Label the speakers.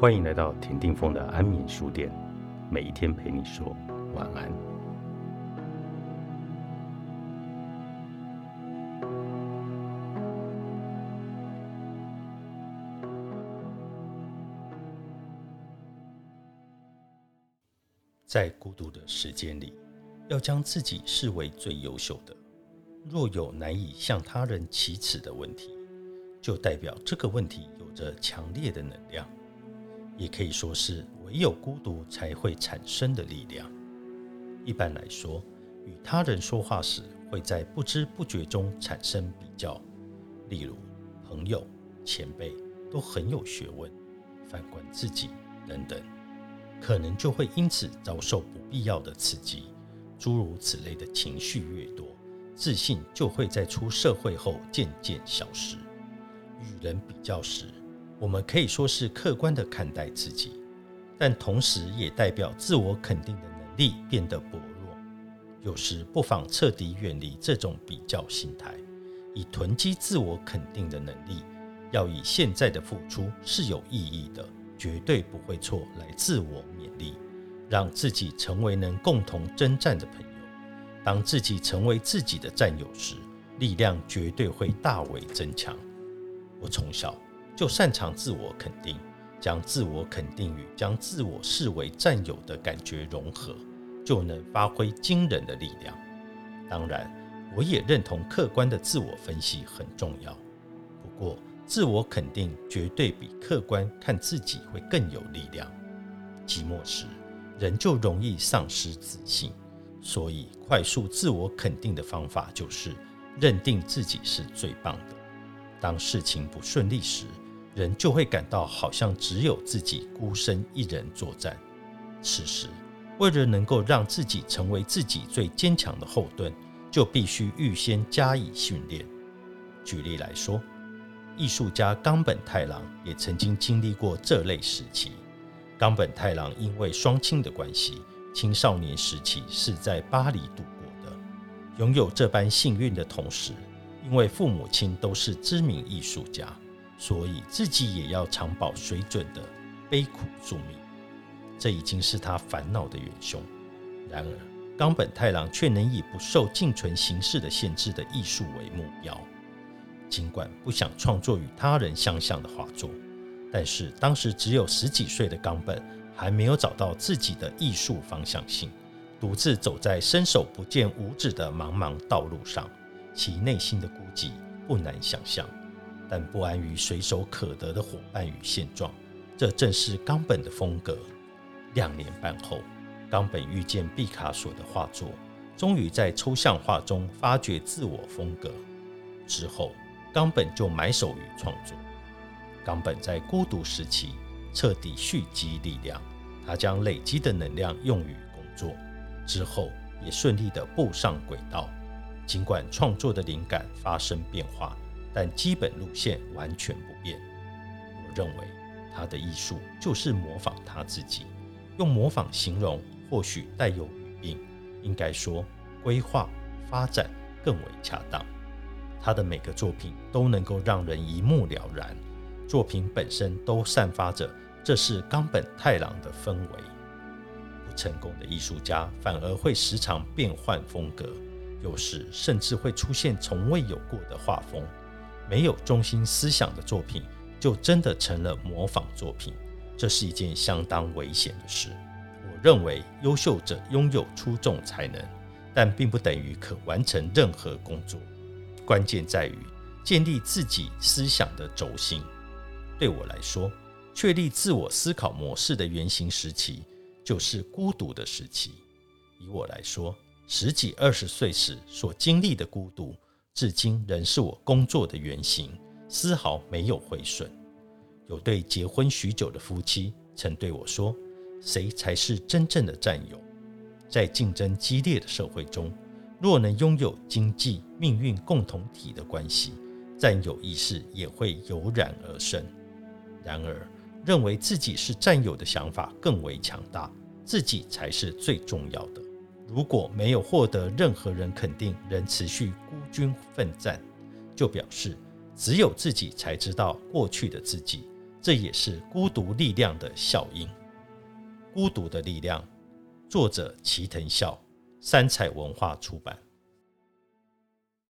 Speaker 1: 欢迎来到田定峰的安眠书店，每一天陪你说晚安。在孤独的时间里，要将自己视为最优秀的。若有难以向他人启齿的问题，就代表这个问题有着强烈的能量，也可以说是唯有孤独才会产生的力量。一般来说，与他人说话时，会在不知不觉中产生比较，例如朋友、前辈都很有学问，反观自己等等，可能就会因此遭受不必要的刺激。诸如此类的情绪越多，自信就会在出社会后渐渐消失。与人比较时，我们可以说是客观的看待自己，但同时也代表自我肯定的能力变得薄弱。有时不妨彻底远离这种比较心态，以囤积自我肯定的能力。要以现在的付出是有意义的，绝对不会错来自我勉励，让自己成为能共同征战的朋友。当自己成为自己的战友时，力量绝对会大为增强。我从小就擅长自我肯定，将自我肯定与将自我视为战友的感觉融合，就能发挥惊人的力量。当然，我也认同客观的自我分析很重要。不过，自我肯定绝对比客观看自己会更有力量。寂寞时，人就容易丧失自信，所以快速自我肯定的方法就是认定自己是最棒的。当事情不顺利时，人就会感到好像只有自己孤身一人作战。此时，为了能够让自己成为自己最坚强的后盾，就必须预先加以训练。举例来说，艺术家冈本太郎也曾经经历过这类时期。冈本太郎因为双亲的关系，青少年时期是在巴黎度过的。拥有这般幸运的同时，因为父母亲都是知名艺术家，所以自己也要长保水准的悲苦宿命，这已经是他烦恼的元凶。然而，冈本太郎却能以不受仅存形式的限制的艺术为目标。尽管不想创作与他人相像的画作，但是当时只有十几岁的冈本还没有找到自己的艺术方向性，独自走在伸手不见五指的茫茫道路上。其内心的孤寂不难想象，但不安于随手可得的伙伴与现状，这正是冈本的风格。两年半后，冈本遇见毕卡索的画作，终于在抽象画中发掘自我风格。之后，冈本就埋首于创作。冈本在孤独时期彻底蓄积力量，他将累积的能量用于工作，之后也顺利地步上轨道。尽管创作的灵感发生变化，但基本路线完全不变。我认为他的艺术就是模仿他自己，用模仿形容或许带有语病，应该说规划发展更为恰当。他的每个作品都能够让人一目了然，作品本身都散发着这是冈本太郎的氛围。不成功的艺术家反而会时常变换风格。有时甚至会出现从未有过的画风，没有中心思想的作品就真的成了模仿作品，这是一件相当危险的事。我认为优秀者拥有出众才能，但并不等于可完成任何工作。关键在于建立自己思想的轴心。对我来说，确立自我思考模式的原型时期就是孤独的时期。以我来说。十几二十岁时所经历的孤独，至今仍是我工作的原型，丝毫没有毁损。有对结婚许久的夫妻曾对我说：“谁才是真正的战友？”在竞争激烈的社会中，若能拥有经济命运共同体的关系，战友意识也会油然而生。然而，认为自己是战友的想法更为强大，自己才是最重要的。如果没有获得任何人肯定，仍持续孤军奋战，就表示只有自己才知道过去的自己这也是孤独力量的效应。孤独的力量，作者齐藤孝，三彩文化出版。